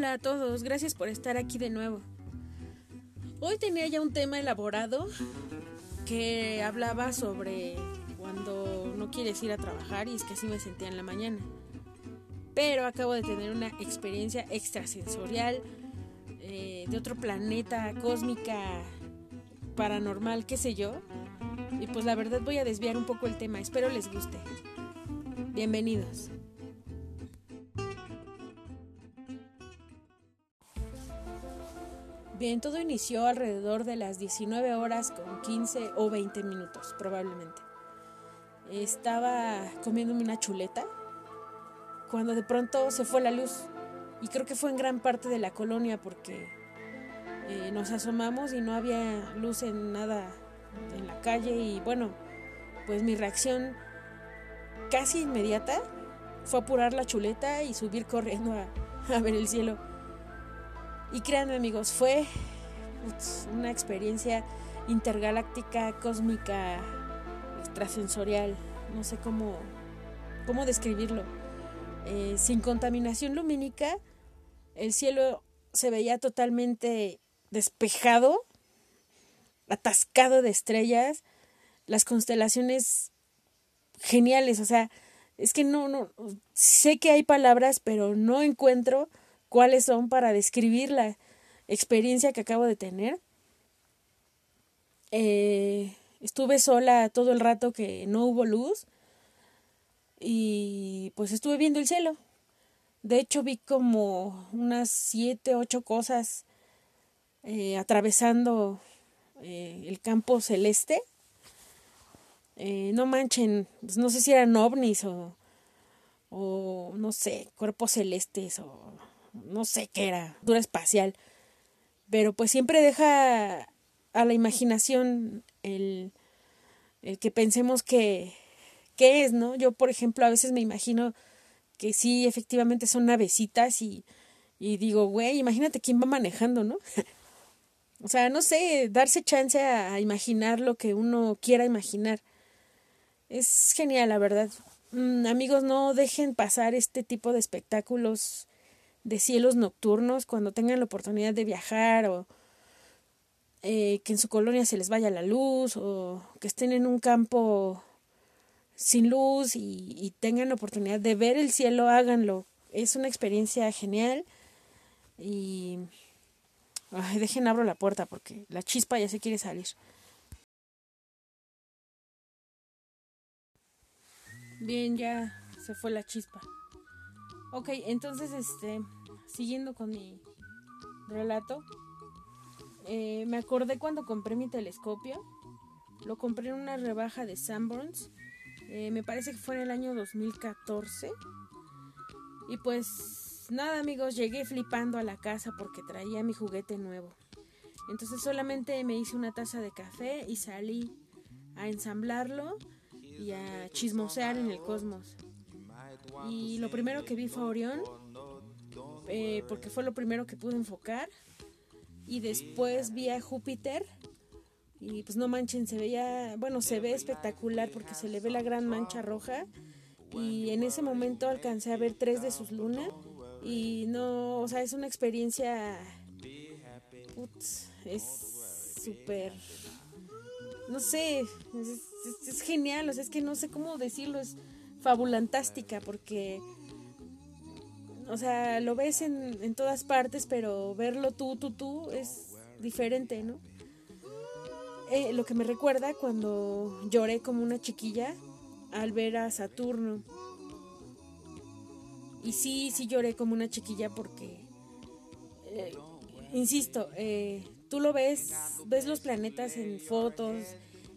Hola a todos, gracias por estar aquí de nuevo. Hoy tenía ya un tema elaborado que hablaba sobre cuando no quieres ir a trabajar y es que así me sentía en la mañana. Pero acabo de tener una experiencia extrasensorial eh, de otro planeta, cósmica, paranormal, qué sé yo. Y pues la verdad voy a desviar un poco el tema, espero les guste. Bienvenidos. Bien, todo inició alrededor de las 19 horas con 15 o 20 minutos, probablemente. Estaba comiéndome una chuleta cuando de pronto se fue la luz. Y creo que fue en gran parte de la colonia porque eh, nos asomamos y no había luz en nada en la calle. Y bueno, pues mi reacción casi inmediata fue apurar la chuleta y subir corriendo a, a ver el cielo y créanme amigos, fue una experiencia intergaláctica, cósmica, extrasensorial, no sé cómo, cómo describirlo. Eh, sin contaminación lumínica, el cielo se veía totalmente despejado, atascado de estrellas, las constelaciones geniales, o sea, es que no, no, sé que hay palabras, pero no encuentro cuáles son para describir la experiencia que acabo de tener. Eh, estuve sola todo el rato que no hubo luz y pues estuve viendo el cielo. De hecho vi como unas siete, ocho cosas eh, atravesando eh, el campo celeste. no manchen, pues no sé si eran ovnis o, o no sé, cuerpos celestes o no sé qué era, dura espacial, pero pues siempre deja a la imaginación el, el que pensemos que, qué es, ¿no? Yo, por ejemplo, a veces me imagino que sí, efectivamente son navecitas y, y digo, güey, imagínate quién va manejando, ¿no? o sea, no sé, darse chance a, a, imaginar lo que uno quiera imaginar. Es genial, la verdad. Mm, amigos, no dejen pasar este tipo de espectáculos de cielos nocturnos cuando tengan la oportunidad de viajar o eh, que en su colonia se les vaya la luz o que estén en un campo sin luz y, tengan la oportunidad de ver el cielo, háganlo. Es una experiencia genial y dejen abro la puerta porque la chispa ya se quiere salir. Bien, ya se fue la chispa. Ok, entonces, este, siguiendo con mi relato, eh, me acordé cuando compré mi telescopio. Lo compré en una rebaja de Sanborns. Eh, me parece que fue en el año 2014. Y pues nada amigos, llegué flipando a la casa porque traía mi juguete nuevo. Entonces solamente me hice una taza de café y salí a ensamblarlo y a chismosear en el cosmos. Y lo primero que vi fue Orión, eh, porque fue lo primero que pude enfocar. Y después vi a Júpiter. Y pues no manchen, se veía, bueno, se ve espectacular porque se le ve la gran mancha roja. Y en ese momento alcancé a ver tres de sus lunas. Y no, o sea, es una experiencia. es súper. No sé, es, es, genial, o sea, es que no sé cómo decirlo, es fabulantástica porque, o sea, lo ves en, en todas partes, pero verlo tú, tú, tú es diferente, ¿no? Eh, lo que me recuerda cuando lloré como una chiquilla al ver a Saturno. Y sí, sí lloré como una chiquilla porque, eh, insisto, eh, tú lo ves, ves los planetas en fotos,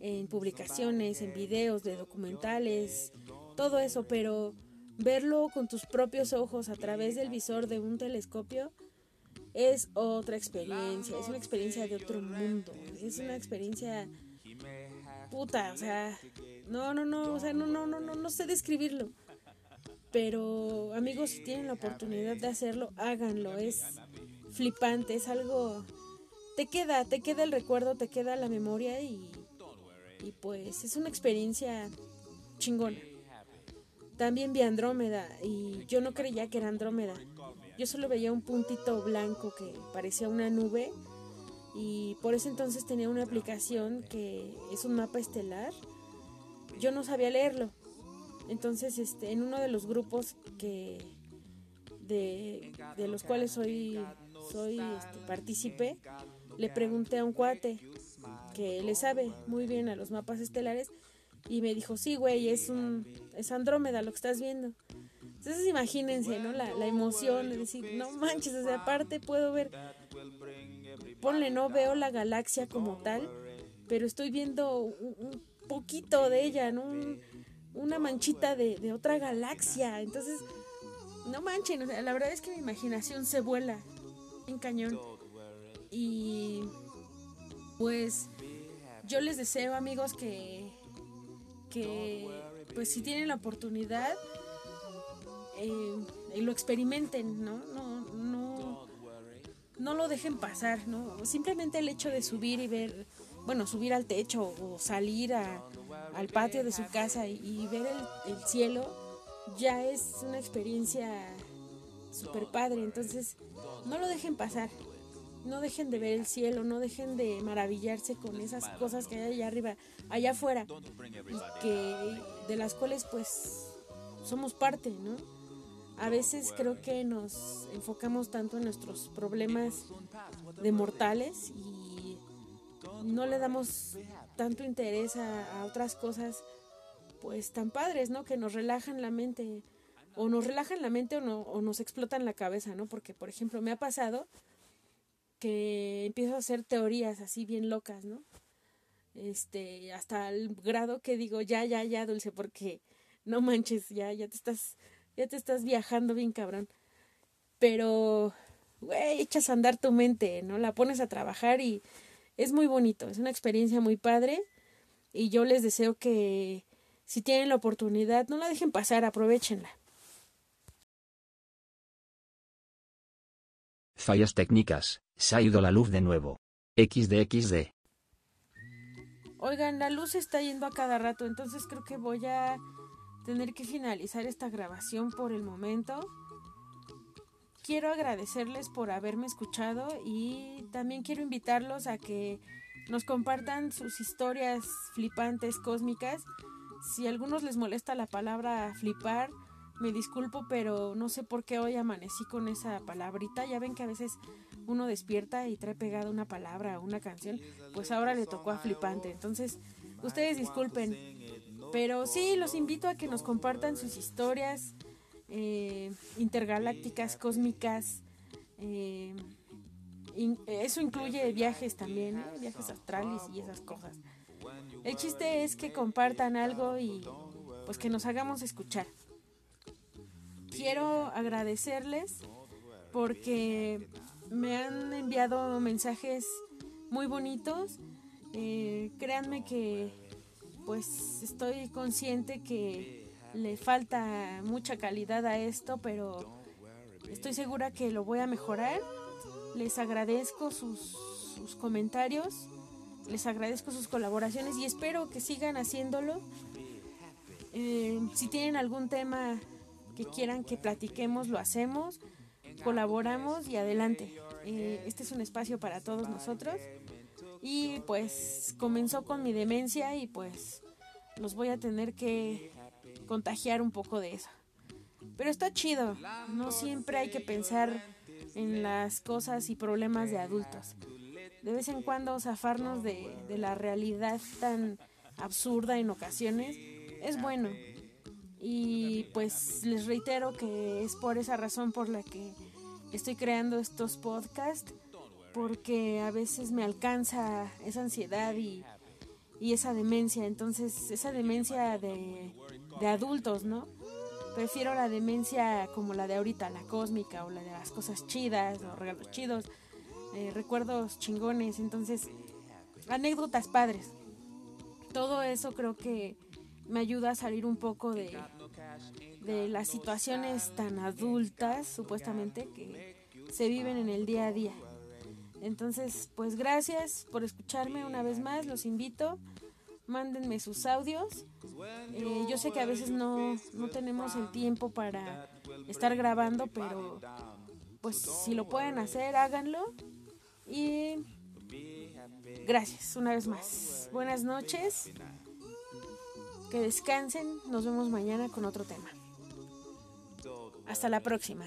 en publicaciones, en videos de documentales, todo eso, pero verlo con tus propios ojos a través del visor de un telescopio es otra experiencia, es una experiencia de otro mundo, es una experiencia puta, o sea, no, no, no, o sea, no, no, no, no, no sé describirlo. Pero amigos, si tienen la oportunidad de hacerlo, háganlo, es flipante, es algo te queda, te queda el recuerdo, te queda la memoria y y pues es una experiencia chingona. También vi Andrómeda y yo no creía que era Andrómeda. yo solo veía un puntito blanco que parecía una nube y por ese entonces tenía una aplicación que es un mapa estelar. Yo no sabía leerlo. Entonces, este, en uno de los grupos que de, los cuales soy soy este, partícipe, le pregunté a un cuate que le sabe muy bien a los mapas estelares y me dijo, sí, güey, es, un, es Andrómeda lo que estás viendo. Entonces imagínense, ¿no? La, la emoción de decir, no manches, o sea, aparte puedo ver, ponle, no veo la galaxia como tal, pero estoy viendo un, poquito de ella, ¿no? una manchita de, de, otra galaxia. Entonces, no manchen, o sea, la verdad es que mi imaginación se vuela en cañón. Y pues yo les deseo amigos que, que pues si tienen la oportunidad eh, lo experimenten, ¿no? No, no, no lo dejen pasar, ¿no? Simplemente el hecho de subir y ver, bueno, subir al techo o salir al patio de su casa y, ver el, el, cielo ya es una experiencia super padre. Entonces, no lo dejen pasar no dejen de ver el cielo, no dejen de maravillarse con esas cosas que hay allá arriba, allá afuera, y que de las cuales pues somos parte, ¿no? A veces creo que nos enfocamos tanto en nuestros problemas de mortales y no le damos tanto interés a, otras cosas pues tan padres, ¿no? Que nos relajan la mente o nos relajan la mente o, no, o nos explotan la cabeza, ¿no? Porque, por ejemplo, me ha pasado que empiezo a hacer teorías así bien locas, ¿no? Este, hasta el grado que digo, ya, ya, ya, Dulce, porque no manches, ya, ya te estás, ya te estás viajando bien cabrón. Pero, güey, echas a andar tu mente, ¿no? La pones a trabajar y es muy bonito, es una experiencia muy padre y yo les deseo que si tienen la oportunidad, no la dejen pasar, aprovechenla. Fallas técnicas. Se ha ido la luz de nuevo. XDXD. Oigan, la luz está yendo a cada rato, entonces creo que voy a tener que finalizar esta grabación por el momento. Quiero agradecerles por haberme escuchado y también quiero invitarlos a que nos compartan sus historias flipantes, cósmicas. Si a algunos les molesta la palabra flipar, me disculpo, pero no sé por qué hoy amanecí con esa palabrita. Ya ven que a veces uno despierta y trae pegada una palabra o una canción. Pues ahora le tocó a flipante. Entonces, ustedes disculpen. Pero sí, los invito a que nos compartan sus historias eh, intergalácticas, cósmicas. Eh, eso incluye viajes también, viajes astrales y esas cosas. El chiste es que compartan algo y pues que nos hagamos escuchar quiero agradecerles porque me han enviado mensajes muy bonitos. Eh, créanme que pues estoy consciente que le falta mucha calidad a esto, pero estoy segura que lo voy a mejorar. Les agradezco sus, sus comentarios, les agradezco sus colaboraciones y espero que sigan haciéndolo. Eh, si tienen algún tema que quieran que platiquemos, lo hacemos, colaboramos y adelante. Eh, este es un espacio para todos nosotros. Y pues comenzó con mi demencia y pues los voy a tener que contagiar un poco de eso. Pero está chido, no siempre hay que pensar en las cosas y problemas de adultos. De vez en cuando zafarnos de, de la realidad tan absurda en ocasiones es bueno. Y pues les reitero que es por esa razón por la que estoy creando estos podcasts, porque a veces me alcanza esa ansiedad y, esa demencia. Entonces, esa demencia de, adultos, ¿no? Prefiero la demencia como la de ahorita, la cósmica o la de las cosas chidas, los regalos chidos, eh, recuerdos chingones. Entonces, anécdotas padres. Todo eso creo que me ayuda a salir un poco de, de las situaciones tan adultas, supuestamente, que se viven en el día a día. Entonces, pues gracias por escucharme una vez más, los invito, mándenme sus audios. Eh, yo sé que a veces no, no tenemos el tiempo para estar grabando, pero pues si lo pueden hacer, háganlo. Y gracias una vez más. Buenas noches. Que descansen. Nos vemos mañana con otro tema. Hasta la próxima.